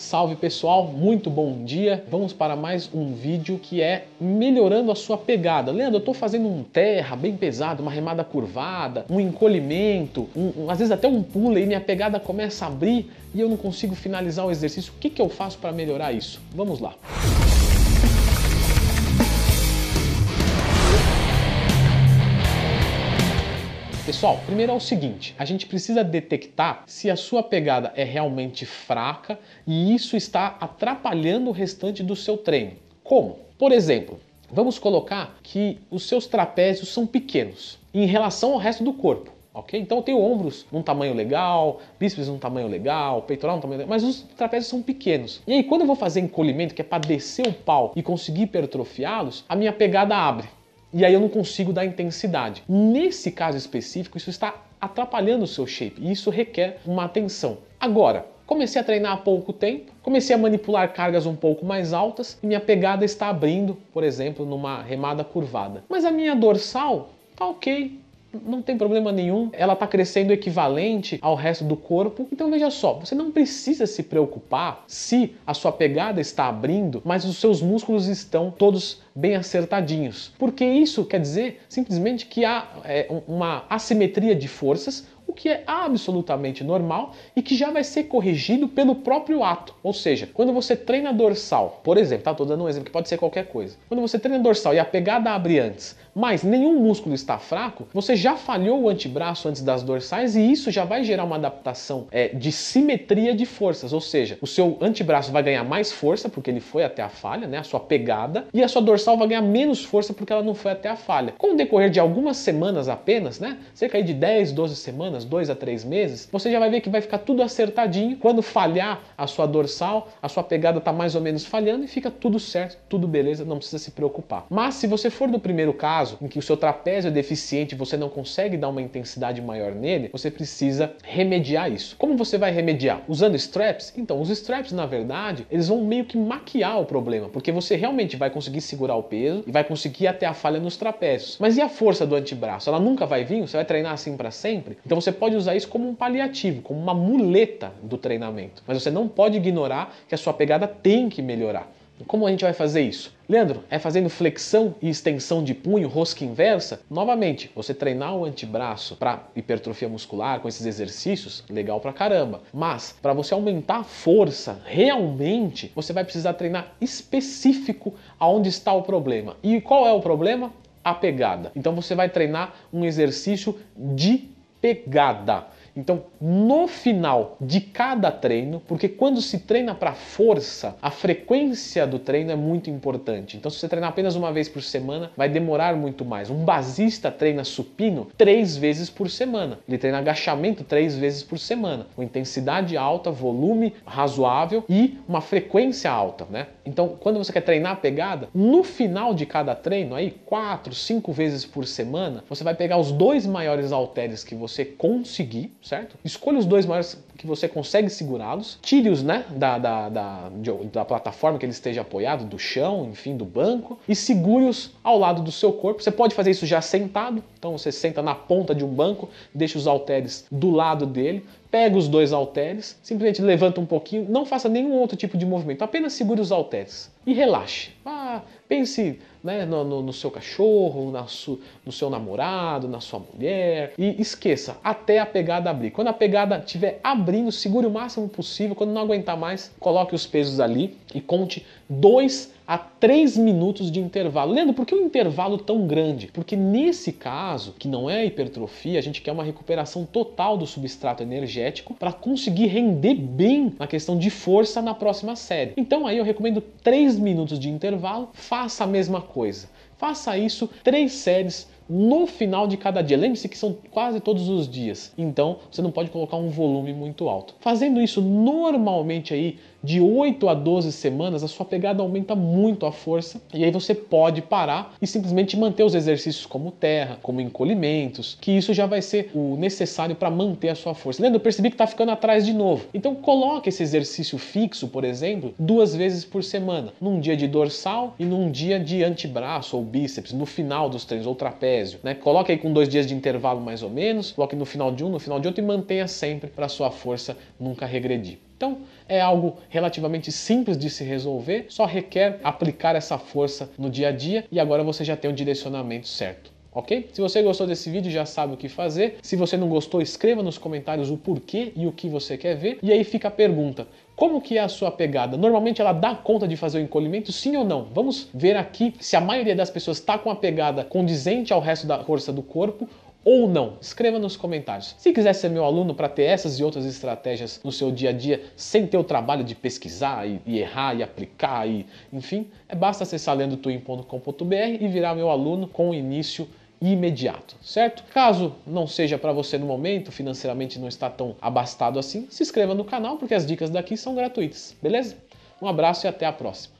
Salve pessoal, muito bom dia. Vamos para mais um vídeo que é melhorando a sua pegada. Leandro, eu estou fazendo um terra bem pesado, uma remada curvada, um encolhimento, um, um, às vezes até um pulo e minha pegada começa a abrir e eu não consigo finalizar o exercício. O que, que eu faço para melhorar isso? Vamos lá. Pessoal, primeiro é o seguinte, a gente precisa detectar se a sua pegada é realmente fraca e isso está atrapalhando o restante do seu treino. Como? Por exemplo, vamos colocar que os seus trapézios são pequenos em relação ao resto do corpo. Ok? Então eu tenho ombros num tamanho legal, bíceps num tamanho legal, peitoral num tamanho legal, mas os trapézios são pequenos. E aí quando eu vou fazer encolhimento, que é para descer o pau e conseguir hipertrofiá-los, a minha pegada abre e aí eu não consigo dar intensidade. Nesse caso específico, isso está atrapalhando o seu shape e isso requer uma atenção. Agora, comecei a treinar há pouco tempo, comecei a manipular cargas um pouco mais altas e minha pegada está abrindo, por exemplo, numa remada curvada. Mas a minha dorsal tá ok, não tem problema nenhum, ela está crescendo equivalente ao resto do corpo. Então veja só, você não precisa se preocupar se a sua pegada está abrindo, mas os seus músculos estão todos bem acertadinhos, porque isso quer dizer simplesmente que há é, uma assimetria de forças o que é absolutamente normal e que já vai ser corrigido pelo próprio ato. Ou seja, quando você treina dorsal, por exemplo, tá? Dando um exemplo que pode ser qualquer coisa. Quando você treina dorsal e a pegada abre antes, mas nenhum músculo está fraco, você já falhou o antebraço antes das dorsais e isso já vai gerar uma adaptação é, de simetria de forças. Ou seja, o seu antebraço vai ganhar mais força porque ele foi até a falha, né? A sua pegada, e a sua dorsal vai ganhar menos força porque ela não foi até a falha. Com o decorrer de algumas semanas apenas, né? Cerca de 10, 12 semanas semanas, dois a três meses, você já vai ver que vai ficar tudo acertadinho. Quando falhar a sua dorsal, a sua pegada está mais ou menos falhando e fica tudo certo, tudo beleza, não precisa se preocupar. Mas se você for do primeiro caso, em que o seu trapézio é deficiente e você não consegue dar uma intensidade maior nele, você precisa remediar isso. Como você vai remediar? Usando straps? Então, os straps, na verdade, eles vão meio que maquiar o problema, porque você realmente vai conseguir segurar o peso e vai conseguir até a falha nos trapézios. Mas e a força do antebraço? Ela nunca vai vir? Você vai treinar assim para sempre? Então você pode usar isso como um paliativo, como uma muleta do treinamento. Mas você não pode ignorar que a sua pegada tem que melhorar. Como a gente vai fazer isso? Leandro, é fazendo flexão e extensão de punho, rosca inversa? Novamente, você treinar o antebraço para hipertrofia muscular com esses exercícios, legal pra caramba. Mas para você aumentar a força realmente, você vai precisar treinar específico aonde está o problema. E qual é o problema? A pegada. Então você vai treinar um exercício de pegada. Então, no final de cada treino, porque quando se treina para força, a frequência do treino é muito importante. Então, se você treinar apenas uma vez por semana, vai demorar muito mais. Um basista treina supino três vezes por semana. Ele treina agachamento três vezes por semana, com intensidade alta, volume razoável e uma frequência alta, né? Então, quando você quer treinar a pegada, no final de cada treino, aí quatro, cinco vezes por semana, você vai pegar os dois maiores halteres que você conseguir certo? Escolha os dois maiores que você consegue segurá-los, tire-os né, da, da, da, da, plataforma que ele esteja apoiado, do chão, enfim, do banco, e segure-os ao lado do seu corpo. Você pode fazer isso já sentado, então você senta na ponta de um banco, deixa os halteres do lado dele, pega os dois halteres, simplesmente levanta um pouquinho, não faça nenhum outro tipo de movimento, apenas segure os halteres e relaxe. Ah, pense né, no, no, no, seu cachorro, su, no seu namorado, na sua mulher e esqueça até a pegada abrir. Quando a pegada estiver abrindo, segure o máximo possível. Quando não aguentar mais, coloque os pesos ali e conte dois a 3 minutos de intervalo. Leandro, por que um intervalo tão grande? Porque nesse caso, que não é hipertrofia, a gente quer uma recuperação total do substrato energético para conseguir render bem na questão de força na próxima série. Então aí eu recomendo 3 minutos de intervalo, faça a mesma coisa. Faça isso três séries no final de cada dia. Lembre-se que são quase todos os dias, então você não pode colocar um volume muito alto. Fazendo isso normalmente aí de 8 a 12 semanas, a sua pegada aumenta muito a força e aí você pode parar e simplesmente manter os exercícios como terra, como encolhimentos, que isso já vai ser o necessário para manter a sua força. Lembra, eu percebi que está ficando atrás de novo. Então coloque esse exercício fixo, por exemplo, duas vezes por semana, num dia de dorsal e num dia de antebraço ou bíceps, no final dos treinos ou trapézio né? Coloque aí com dois dias de intervalo mais ou menos, coloque no final de um, no final de outro e mantenha sempre para sua força nunca regredir. Então é algo relativamente simples de se resolver, só requer aplicar essa força no dia a dia e agora você já tem o direcionamento certo ok? Se você gostou desse vídeo, já sabe o que fazer. Se você não gostou, escreva nos comentários o porquê e o que você quer ver. E aí fica a pergunta, como que é a sua pegada? Normalmente ela dá conta de fazer o encolhimento, sim ou não? Vamos ver aqui se a maioria das pessoas está com a pegada condizente ao resto da força do corpo ou não? Escreva nos comentários. Se quiser ser meu aluno para ter essas e outras estratégias no seu dia a dia, sem ter o trabalho de pesquisar e, e errar e aplicar, e, enfim, é basta acessar lendotwin.com.br e virar meu aluno com início imediato, certo? Caso não seja para você no momento, financeiramente não está tão abastado assim, se inscreva no canal porque as dicas daqui são gratuitas, beleza? Um abraço e até a próxima.